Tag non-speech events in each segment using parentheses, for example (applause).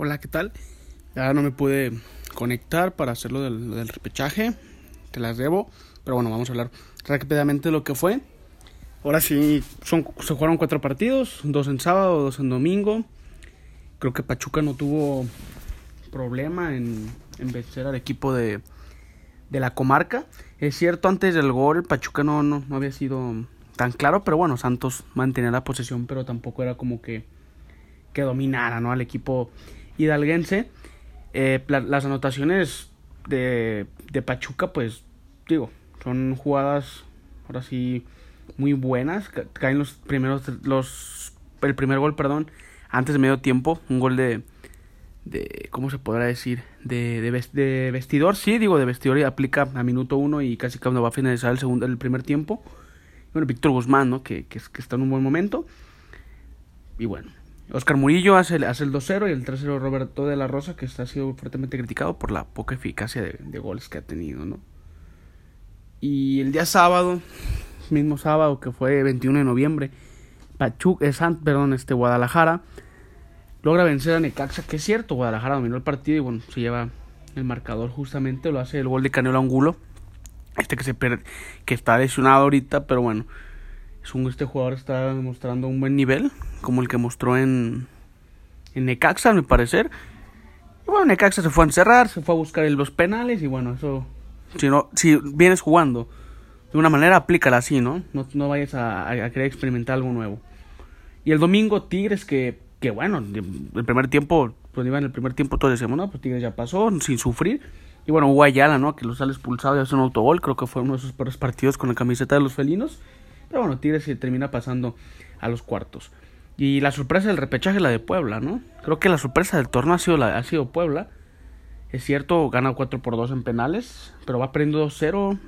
Hola, ¿qué tal? Ya no me pude conectar para hacerlo del, repechaje, te las debo, pero bueno, vamos a hablar rápidamente de lo que fue. Ahora sí, son, se jugaron cuatro partidos, dos en sábado, dos en domingo. Creo que Pachuca no tuvo problema en, en vencer al equipo de, de la comarca. Es cierto, antes del gol Pachuca no, no, no había sido tan claro, pero bueno, Santos mantenía la posesión, pero tampoco era como que, que dominara ¿no? al equipo hidalguense. Eh, las anotaciones de, de Pachuca, pues digo, son jugadas ahora sí muy buenas. Caen los primeros, los, el primer gol, perdón, antes de medio tiempo, un gol de, de ¿cómo se podrá decir? De, de, vestidor, sí, digo de vestidor y aplica a minuto uno y casi cuando va a finalizar el segundo, el primer tiempo. Bueno, Víctor Guzmán, ¿no? Que, que, que está en un buen momento. Y bueno, Oscar Murillo hace, hace el 2-0 y el 3-0 Roberto de la Rosa, que está, ha sido fuertemente criticado por la poca eficacia de, de, goles que ha tenido, ¿no? Y el día sábado, mismo sábado que fue 21 de noviembre, Pachuca, eh, perdón, este Guadalajara logra vencer a Necaxa, que es cierto, Guadalajara dominó el partido y bueno, se lleva el marcador justamente, lo hace el gol de Canelo Angulo, este que se que está lesionado ahorita, pero bueno, este jugador está mostrando un buen nivel, como el que mostró en, en Necaxa, a mi parecer. Y bueno, Necaxa se fue a encerrar, se fue a buscar los penales y bueno, eso, si, no, si vienes jugando de una manera, aplícala así, ¿no? No, no vayas a, a, querer experimentar algo nuevo. Y el domingo, Tigres, que, que bueno, el primer tiempo, pues iba en el primer tiempo todos decíamos, no, pues Tigres ya pasó, sin sufrir. Y bueno, hubo Ayala, ¿no? Que lo sale expulsado y hace un autogol, creo que fue uno de esos peores partidos con la camiseta de los felinos. Pero bueno, Tigres se termina pasando a los cuartos. Y la sorpresa del repechaje la de Puebla, ¿no? Creo que la sorpresa del torneo ha sido, la, ha sido Puebla. Es cierto, gana 4 por 2 en penales, pero va perdiendo 2-0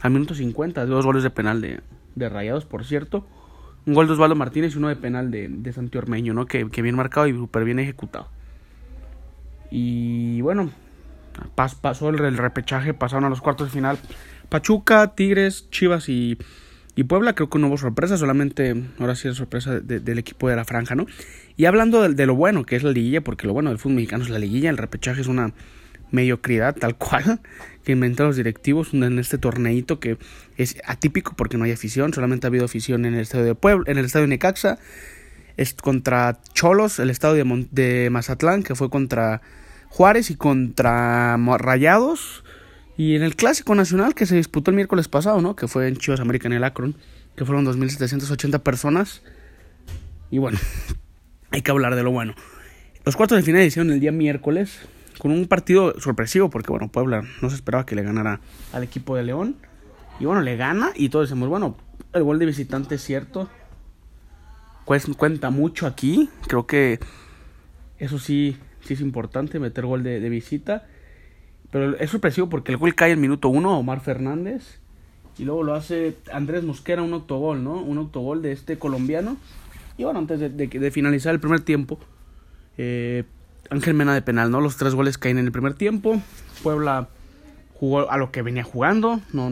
al minuto 50. Dos goles de penal de, de Rayados, por cierto. Un gol de Osvaldo Martínez y uno de penal de, de Santi Ormeño, ¿no? Que, bien marcado y súper bien ejecutado. Y bueno, pas, pasó el repechaje, pasaron a los cuartos de final. Pachuca, Tigres, Chivas y y Puebla creo que no hubo sorpresa, solamente ahora sí es sorpresa de, del equipo de la franja, ¿no? Y hablando de, lo bueno que es la liguilla, porque lo bueno del fútbol mexicano es la liguilla, el repechaje es una mediocridad tal cual (laughs) que inventaron los directivos en este torneito que es atípico porque no hay afición, solamente ha habido afición en el estadio de Puebla, en el estadio de Necaxa, es contra Cholos, el estadio de Mazatlán, que fue contra Juárez y contra Rayados y en el Clásico Nacional que se disputó el miércoles pasado, ¿no? Que fue en Chivas América en el Akron, que fueron 2.780 personas. Y bueno, (laughs) hay que hablar de lo bueno. Los cuartos de final hicieron el día miércoles con un partido sorpresivo porque, bueno, Puebla no se esperaba que le ganara al equipo de León. Y bueno, le gana y todos decimos, bueno, el gol de visitante es cierto. Pues cuenta mucho aquí. Creo que eso sí, sí es importante, meter gol de, de visita. Pero es sorpresivo porque el gol cae en minuto uno, Omar Fernández. Y luego lo hace Andrés Mosquera, un autogol, ¿no? Un autogol de este colombiano. Y bueno, antes de, de, de finalizar el primer tiempo, eh, Ángel Mena de penal, ¿no? Los tres goles caen en el primer tiempo. Puebla jugó a lo que venía jugando. No,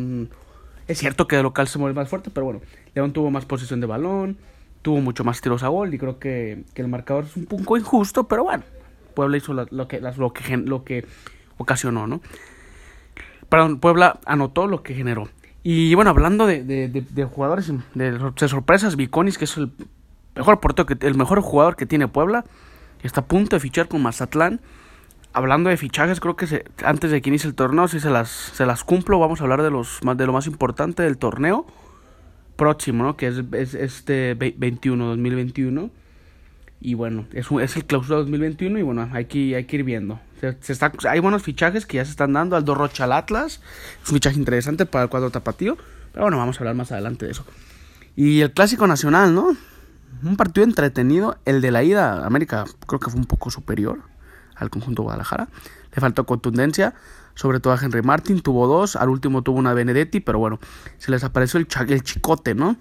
es cierto que de local se mueve más fuerte, pero bueno, León tuvo más posición de balón, tuvo mucho más tiros a gol y creo que, que el marcador es un poco injusto, pero bueno, Puebla hizo lo, lo que, lo, que, lo que ocasionó, ¿no? Perdón, Puebla anotó lo que generó. Y bueno, hablando de, de, de, jugadores de, de, sorpresas, Viconis, que es el mejor portero, que, el mejor jugador que tiene Puebla, está a punto de fichar con Mazatlán. Hablando de fichajes, creo que se, antes de que inicie el torneo, si se las, se las cumplo, vamos a hablar de, los, de lo más importante del torneo próximo, ¿no? Que es, es este 21, 2021. Y bueno, es, es el clausura 2021 y bueno, hay que, hay que ir viendo. Se, se hay buenos fichajes que ya se están dando. Aldo Rocha al Atlas. Un fichaje interesante para el cuadro tapatío. Pero bueno, vamos a hablar más adelante de eso. Y el clásico nacional, ¿no? Un partido entretenido. El de la ida a América creo que fue un poco superior al conjunto Guadalajara. Le faltó contundencia. Sobre todo a Henry Martin. Tuvo dos. Al último tuvo una Benedetti. Pero bueno, se les apareció el, el chicote, ¿no?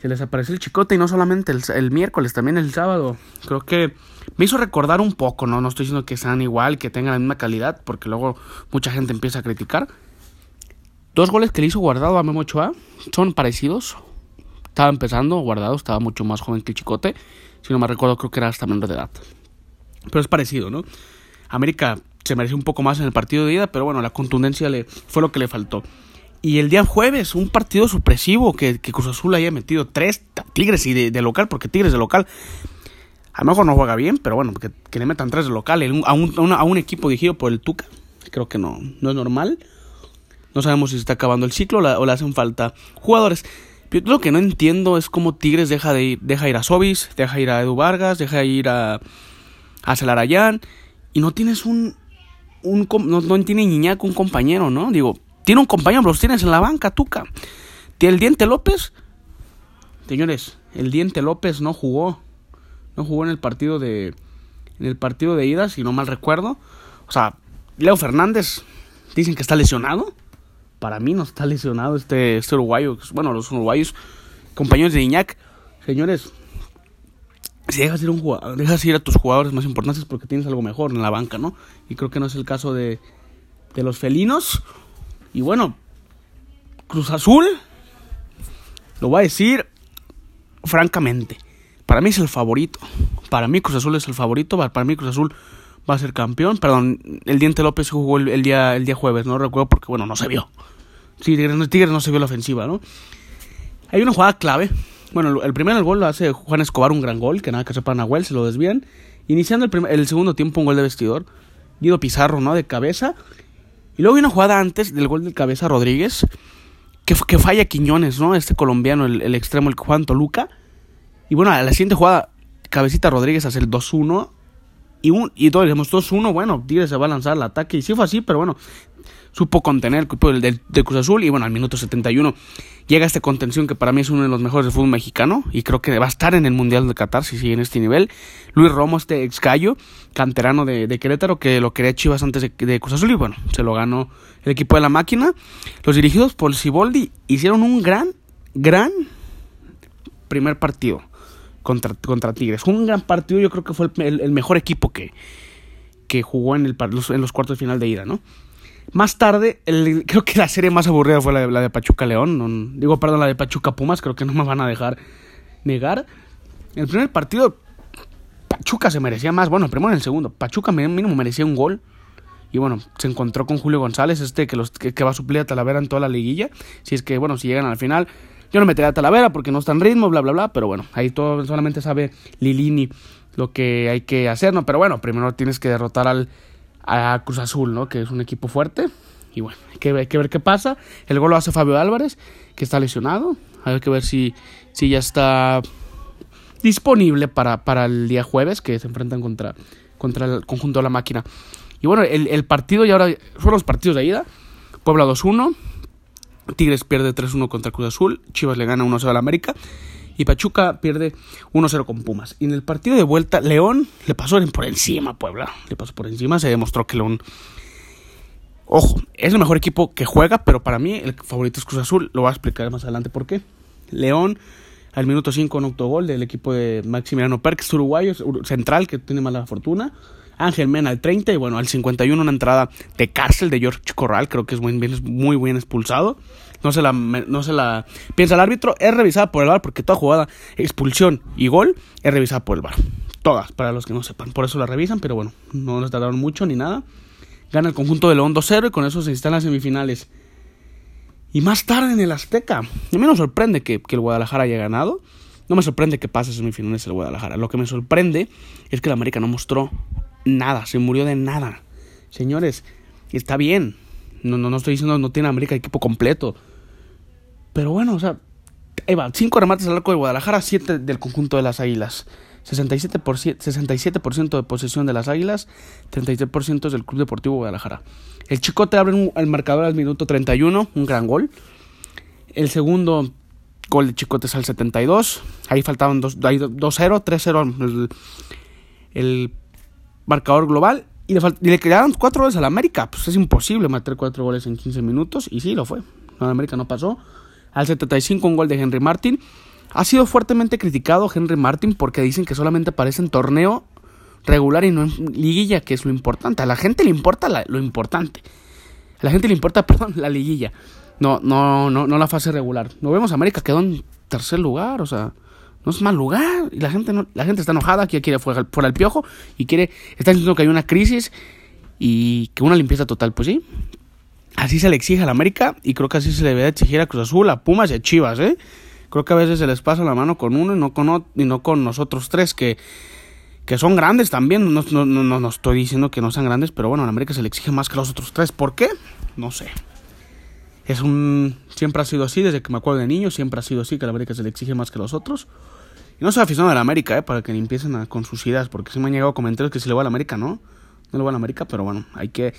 Se les apareció el chicote y no solamente el, el, miércoles, también el sábado. Creo que me hizo recordar un poco, ¿no? No estoy diciendo que sean igual, que tengan la misma calidad, porque luego mucha gente empieza a criticar. Dos goles que le hizo guardado a Memo Ochoa son parecidos. Estaba empezando, guardado, estaba mucho más joven que el chicote. Si no me recuerdo, creo que era hasta menor de edad. Pero es parecido, ¿no? América se mereció un poco más en el partido de ida, pero bueno, la contundencia le, fue lo que le faltó. Y el día jueves, un partido supresivo que, Cruz Azul haya metido tres Tigres y de, local, porque Tigres de local a lo mejor no juega bien, pero bueno, que, que le metan tres de local a un, equipo dirigido por el Tuca, creo que no, no es normal. No sabemos si se está acabando el ciclo o le hacen falta jugadores. Yo lo que no entiendo es cómo Tigres deja de ir, deja ir a Sobis, deja ir a Edu Vargas, deja ir a, a Celarayán y no tienes un, un no, no tiene un compañero, ¿no? Digo, tiene un compañero, los tienes en la banca, Tuca. El Diente López, señores, el Diente López no jugó, no jugó en el partido de, en el partido de ida, si no mal recuerdo. O sea, Leo Fernández, dicen que está lesionado. Para mí no está lesionado este, este uruguayo. Bueno, los uruguayos, compañeros de Iñak. Señores, si dejas ir, un jugador, dejas ir a tus jugadores más importantes porque tienes algo mejor en la banca, ¿no? Y creo que no es el caso de, de los felinos. Y bueno, Cruz Azul, lo voy a decir francamente. Para mí es el favorito. Para mí Cruz Azul es el favorito. Para mí Cruz Azul va a ser campeón. Perdón, el Diente López jugó el, día, el día jueves, no recuerdo porque, bueno, no se vio. Sí, Tigres, no se vio la ofensiva, ¿no? Hay una jugada clave. Bueno, el primer gol lo hace Juan Escobar, un gran gol, que nada que sepa Nahuel, se lo desvían. Iniciando el, el segundo tiempo, un gol de vestidor. Guido Pizarro, ¿no? De cabeza. Y luego hay una jugada antes del gol de cabeza Rodríguez, que, que falla Quiñones, ¿no? Este colombiano, el, el extremo, el Juan Toluca. Y bueno, a la siguiente jugada, Cabecita Rodríguez hace el 2-1 y, un, y todos dijimos 2-1, bueno, Tigres se va a lanzar al ataque. Y sí fue así, pero bueno, supo contener el equipo del, Cruz Azul. Y bueno, al minuto 71 llega esta contención que para mí es uno de los mejores del fútbol mexicano. Y creo que va a estar en el Mundial de Qatar si sigue en este nivel. Luis Romo, este ex gallo, canterano de, Querétaro, que lo quería Chivas antes de, de, Cruz Azul. Y bueno, se lo ganó el equipo de la máquina. Los dirigidos por Siboldi hicieron un gran, gran primer partido contra, contra Tigres. un gran partido, yo creo que fue el, mejor equipo que, que jugó en, el, en los cuartos de final de ida, ¿no? Más tarde, creo que la serie más aburrida fue la de, Pachuca León. digo, perdón, la de Pachuca Pumas, creo que no me van a dejar negar. El primer partido, Pachuca se merecía más. Bueno, primero y el segundo. Pachuca mínimo merecía un gol. Y bueno, se encontró con Julio González, este que, los, que va a suplir a Talavera en toda la liguilla. Si es que, bueno, si llegan al final. Yo no metería a Talavera porque no está en ritmo, bla, bla, bla. Pero bueno, ahí todo solamente sabe Lilini lo que hay que hacer, ¿no? Pero bueno, primero tienes que derrotar al, a Cruz Azul, ¿no? Que es un equipo fuerte. Y bueno, hay que, ver qué pasa. El gol lo hace Fabio Álvarez, que está lesionado. Hay que ver si, si ya está disponible para, para el día jueves, que se enfrentan contra, contra el conjunto de la máquina. Y bueno, el, el partido y ahora son los partidos de ida. Puebla 2-1, Tigres pierde 3-1 contra Cruz Azul, Chivas le gana 1-0 al América y Pachuca pierde 1-0 con Pumas. Y en el partido de vuelta, León le pasó por encima Puebla, le pasó por encima, se demostró que León... Ojo, es el mejor equipo que juega, pero para mí el favorito es Cruz Azul, lo voy a explicar más adelante por qué. León al minuto 5 un autogol del equipo de Maximiliano Perks, uruguayo, central, que tiene mala fortuna. Ángel Mena al 30 y bueno, al 51 una entrada de cárcel de George Corral, creo que es muy bien, muy bien expulsado. No se la, no se la piensa el árbitro, es revisada por el VAR porque toda jugada, expulsión y gol es revisada por el VAR. Todas, para los que no sepan. Por eso la revisan, pero bueno, no les tardaron mucho ni nada. Gana el conjunto de León 2-0 y con eso se instalan las semifinales. Y más tarde en el Azteca. A mí me sorprende que, que el Guadalajara haya ganado. No me sorprende que pase semifinales el Guadalajara. Lo que me sorprende es que el América no mostró nada, se murió de nada. Señores, está bien. No, no, no estoy diciendo no tiene América equipo completo. Pero bueno, o sea, ahí va, 5 remates al arco de Guadalajara, 7 del conjunto de las Águilas. 67%, 67 de posesión de las Águilas, 33% es del Club Deportivo Guadalajara. El Chicote abre el marcador al minuto 31, un gran gol. El segundo gol de Chicote es al 72. Ahí faltaban 2-0, 3-0 el, marcador global y le, y le quedaron cuatro goles al América. Pues es imposible meter cuatro goles en 15 minutos y sí lo fue. No, América no pasó. Al 75 un gol de Henry Martin. Ha sido fuertemente criticado Henry Martin porque dicen que solamente aparece en torneo regular y no en liguilla, que es lo importante. A la gente le importa lo importante. A la gente le importa, (laughs) perdón, la liguilla. No, no, no, no la fase regular. No vemos América quedó en tercer lugar, o sea, No es mal lugar. Y la gente, no, la gente está enojada, que quiere fuera, fuera el piojo y quiere, está diciendo que hay una crisis y que una limpieza total. Pues sí, así se le exige a la América y creo que así se le debe exigir a Cruz Azul, a Pumas y a Chivas, ¿eh? Creo que a veces se les pasa la mano con uno y no con, y no con nosotros tres, que, que son grandes también. No, no, no, no estoy diciendo que no sean grandes, pero bueno, a la América se le exige más que a los otros tres. ¿Por qué? No sé. Es un. Siempre ha sido así, desde que me acuerdo de niño, siempre ha sido así, que a la América se le exige más que a los otros. Y no soy aficionado a la América, ¿eh? Para que empiecen a, con sus ideas, porque sí me han llegado comentarios que si le va a la América, ¿no? No le va a la América, pero bueno, hay que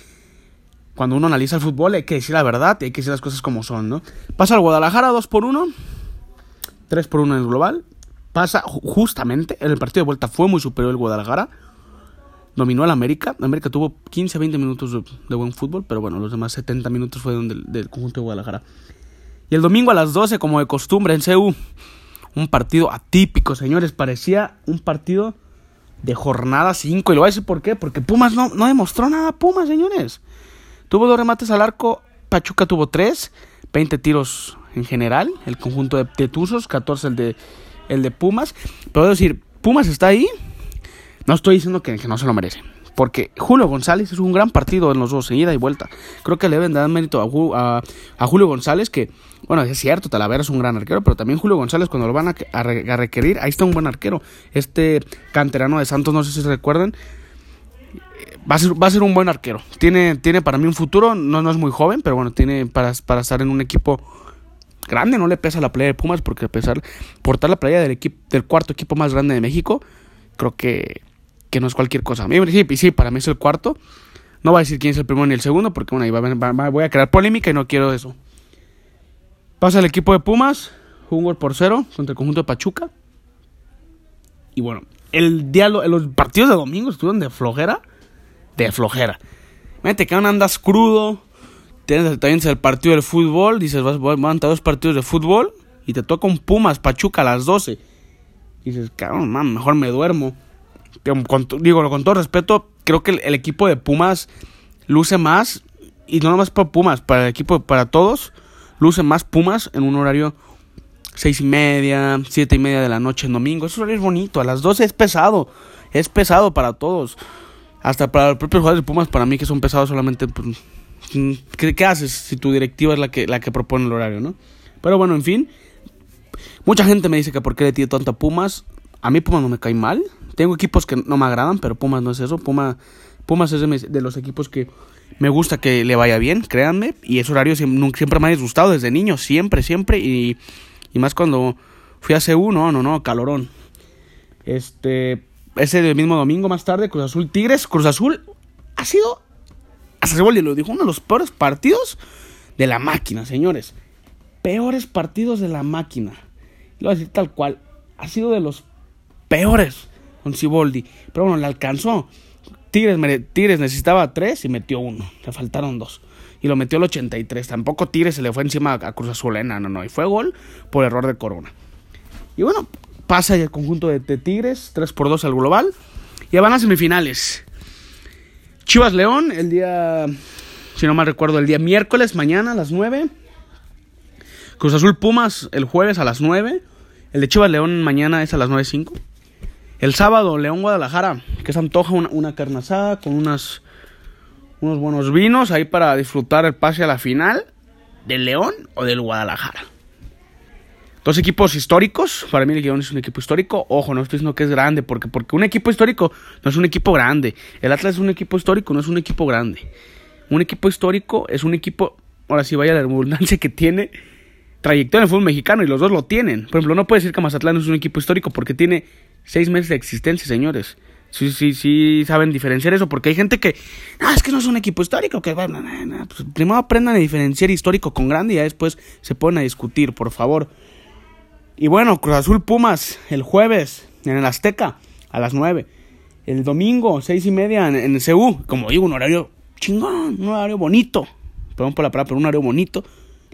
cuando uno analiza el fútbol hay que decir la verdad y hay que decir las cosas como son, ¿no? Pasa al Guadalajara 2 por 1, 3 por 1 en el global. Pasa justamente, en el partido de vuelta fue muy superior el Guadalajara. Dominó al América. América tuvo 15 20 minutos de, buen fútbol, pero bueno, los demás 70 minutos fueron del, del, conjunto de Guadalajara. Y el domingo a las 12, como de costumbre en CU, un partido atípico, señores. Parecía un partido de jornada 5. Y lo voy a decir por qué. Porque Pumas no, no demostró nada, Pumas, señores. Tuvo dos remates al arco, Pachuca tuvo tres, 20 tiros en general, el conjunto de, Tetuzos, 14 el de, el de Pumas. Puedo decir, Pumas está ahí, no estoy diciendo que, no se lo merece. Porque Julio González es un gran partido en los dos, en ida y vuelta. Creo que le deben dar mérito a, a, Julio González, que, bueno, es cierto, Talavera es un gran arquero, pero también Julio González, cuando lo van a, a, requerir, ahí está un buen arquero. Este canterano de Santos, no sé si se recuerdan, va a ser, a un buen arquero. Tiene, tiene para mí un futuro, no, no es muy joven, pero bueno, tiene para, para estar en un equipo grande, no le pesa la playa de Pumas, porque pesar, portar la playa del, equipo, del cuarto equipo más grande de México, creo que, que no es cualquier cosa. Sí, sí, para mí es el cuarto. No voy a decir quién es el primero ni el segundo, porque bueno, ahí va, voy a crear polémica y no quiero eso. Pasa el equipo de Pumas, un gol por cero contra el conjunto de Pachuca. Y bueno, el diálogo, los partidos de domingo estuvieron de flojera de flojera. Imagínate que andas crudo, tienes también el partido del fútbol, dices, vas, a a dos partidos de fútbol y te toca un Pumas Pachuca a las 12. Y dices, cabrón, mejor me duermo. digo, con todo respeto, creo que el, equipo de Pumas luce más, y no nomás para Pumas, para el equipo, para todos, luce más Pumas en un horario seis y media, siete y media de la noche en domingo. Eso es bonito, a las 12 es pesado, es pesado para todos. Hasta para los propios jugadores de Pumas, para mí que son pesados solamente, pues, ¿qué, haces si tu directiva es la que, la que propone el horario, no? Pero bueno, en fin. Mucha gente me dice que por qué le tiro tanto a Pumas. A mí Pumas no me cae mal. Tengo equipos que no me agradan, pero Pumas no es eso. Pumas es de, los equipos que me gusta que le vaya bien, créanme. Y ese horario siempre, me ha disgustado desde niño, siempre, siempre. Y, y más cuando fui a CU, no, no, no, calorón. Este, ese mismo domingo más tarde, Cruz Azul Tigres. Cruz Azul ha sido, hasta se lo dijo, uno de los peores partidos de la máquina, señores. Peores partidos de la máquina. Lo voy a decir tal cual. Ha sido de los peores con Ciboldi. Pero bueno, le alcanzó. Tigres, Tigres necesitaba tres y metió uno. Le faltaron dos. Y lo metió el 83. Tampoco Tigres se le fue encima a Cruz Azul. ¿eh? No, no, no. Y fue gol por error de Corona. Y bueno, pasa el conjunto de, Tigres, 3 por 2 al global. Y van a semifinales. Chivas León, el día, si no mal recuerdo, el día miércoles, mañana a las 9. Cruz Azul Pumas el jueves a las 9. El de Chivas León mañana es a las 9.05. El sábado, León Guadalajara, que se antoja una, una con unas, unos buenos vinos ahí para disfrutar el pase a la final del León o del Guadalajara. Dos equipos históricos. Para mí el León es un equipo histórico. Ojo, no estoy diciendo que es grande, porque, porque un equipo histórico no es un equipo grande. El Atlas es un equipo histórico, no es un equipo grande. Un equipo histórico es un equipo, ahora sí vaya la redundancia, que tiene trayectoria en el fútbol mexicano y los dos lo tienen. Por ejemplo, no puede decir que Mazatlán es un equipo histórico porque tiene seis meses de existencia, señores. Sí, sí, sí, saben diferenciar eso, porque hay gente que, no, es que no es un equipo histórico, que bueno, pues primero aprendan a diferenciar histórico con grande y después se ponen a discutir, por favor. Y bueno, Cruz Azul Pumas el jueves en el Azteca a las 9. El domingo, seis y media en, el CU. Como digo, un horario chingón, un horario bonito. Perdón por la palabra, pero un horario bonito.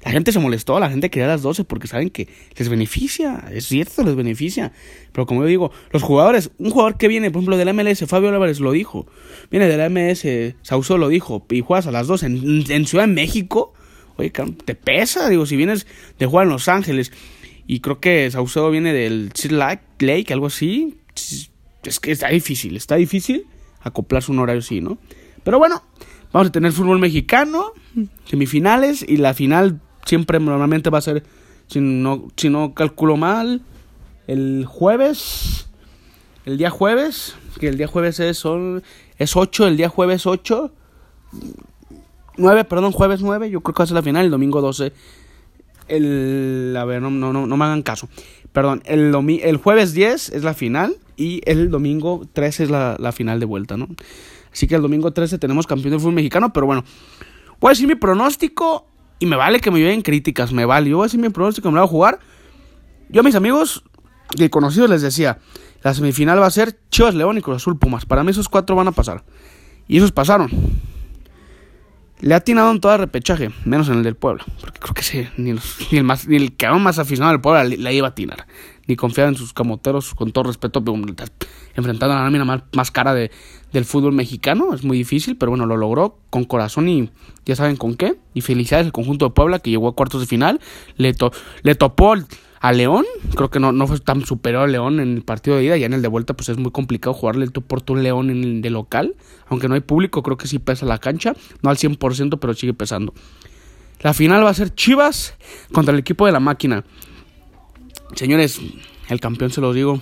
La gente se molestó, la gente quería a las 12 porque saben que les beneficia, es cierto, les beneficia. Pero como yo digo, los jugadores, un jugador que viene, por ejemplo, de la MLS, Fabio Álvarez lo dijo, viene de la MS, Sauso lo dijo, y juegas a las 12 en, en Ciudad de México, oye, te pesa, digo, si vienes de jugar en Los Ángeles Y creo que Saucedo viene del Lake, Lake, algo así. Es que está difícil, está difícil acoplarse un horario así, ¿no? Pero bueno, vamos a tener fútbol mexicano, semifinales y la final siempre normalmente va a ser, si no, si no calculo mal, el jueves, el día jueves, que el día jueves es, son, es 8, el día jueves 8, 9, perdón, jueves 9, yo creo que va a ser la final, el domingo 12, el, a ver, no, no, no, no me hagan caso, perdón, el, el jueves 10 es la final y el domingo 13 es la, la final de vuelta, ¿no? Así que el domingo 13 tenemos campeón de fútbol mexicano, pero bueno, voy a decir mi pronóstico y me vale que me lleven críticas, me vale. Yo voy a decir mi pronóstico, me lo voy a jugar. Yo a mis amigos y conocidos les decía, la semifinal va a ser Chivas León y Cruz Azul Pumas. Para mí esos cuatro van a pasar. Y esos pasaron. Le ha atinado en todo repechaje, menos en el del Puebla. Porque creo que sí, ni, el, más, ni el que más aficionado del Puebla le, iba a atinar. Ni confiaba en sus camoteros, con todo respeto, enfrentando a la lámina más, cara de, del fútbol mexicano. Es muy difícil, pero bueno, lo logró con corazón y ya saben con qué. Y felicidades al conjunto de Puebla que llegó a cuartos de final. Le, le topó a León. Creo que no, no fue tan superior a León en el partido de ida. Ya en el de vuelta, pues es muy complicado jugarle el tú por tu León en el de local. Aunque no hay público, creo que sí pesa la cancha. No al 100%, pero sigue pesando. La final va a ser Chivas contra el equipo de la máquina. Señores, el campeón se los digo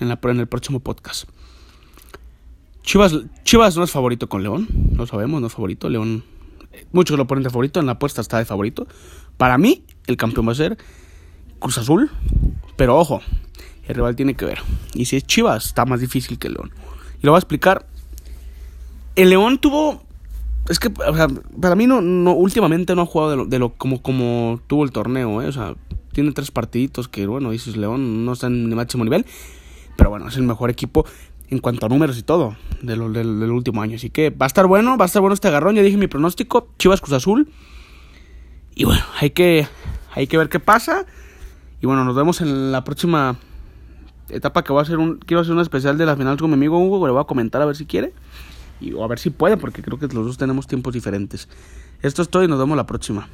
en, la, en el próximo podcast. Chivas, Chivas no es favorito con León, lo sabemos, no es favorito. León, muchos lo ponen de favorito, en la apuesta está de favorito. Para mí, el campeón va a ser Cruz Azul, pero ojo, el rival tiene que ver. Y si es Chivas, está más difícil que León. Y lo voy a explicar. El León tuvo. Es que, para mí no, no últimamente no ha jugado como, como tuvo el torneo, ¿eh? O sea, tiene tres partiditos que, bueno, dices León no está en el máximo nivel. Pero bueno, es el mejor equipo en cuanto a números y todo del, último año. Así que va a estar bueno, va a estar bueno este agarrón. Ya dije mi pronóstico, Chivas Cruz Azul. Y bueno, hay que, hay que ver qué pasa. Y bueno, nos vemos en la próxima etapa que voy a hacer un quiero hacer un especial de las finales con mi amigo Hugo, le voy a comentar a ver si quiere y o a ver si puede porque creo que los dos tenemos tiempos diferentes. Esto es todo y nos vemos la próxima.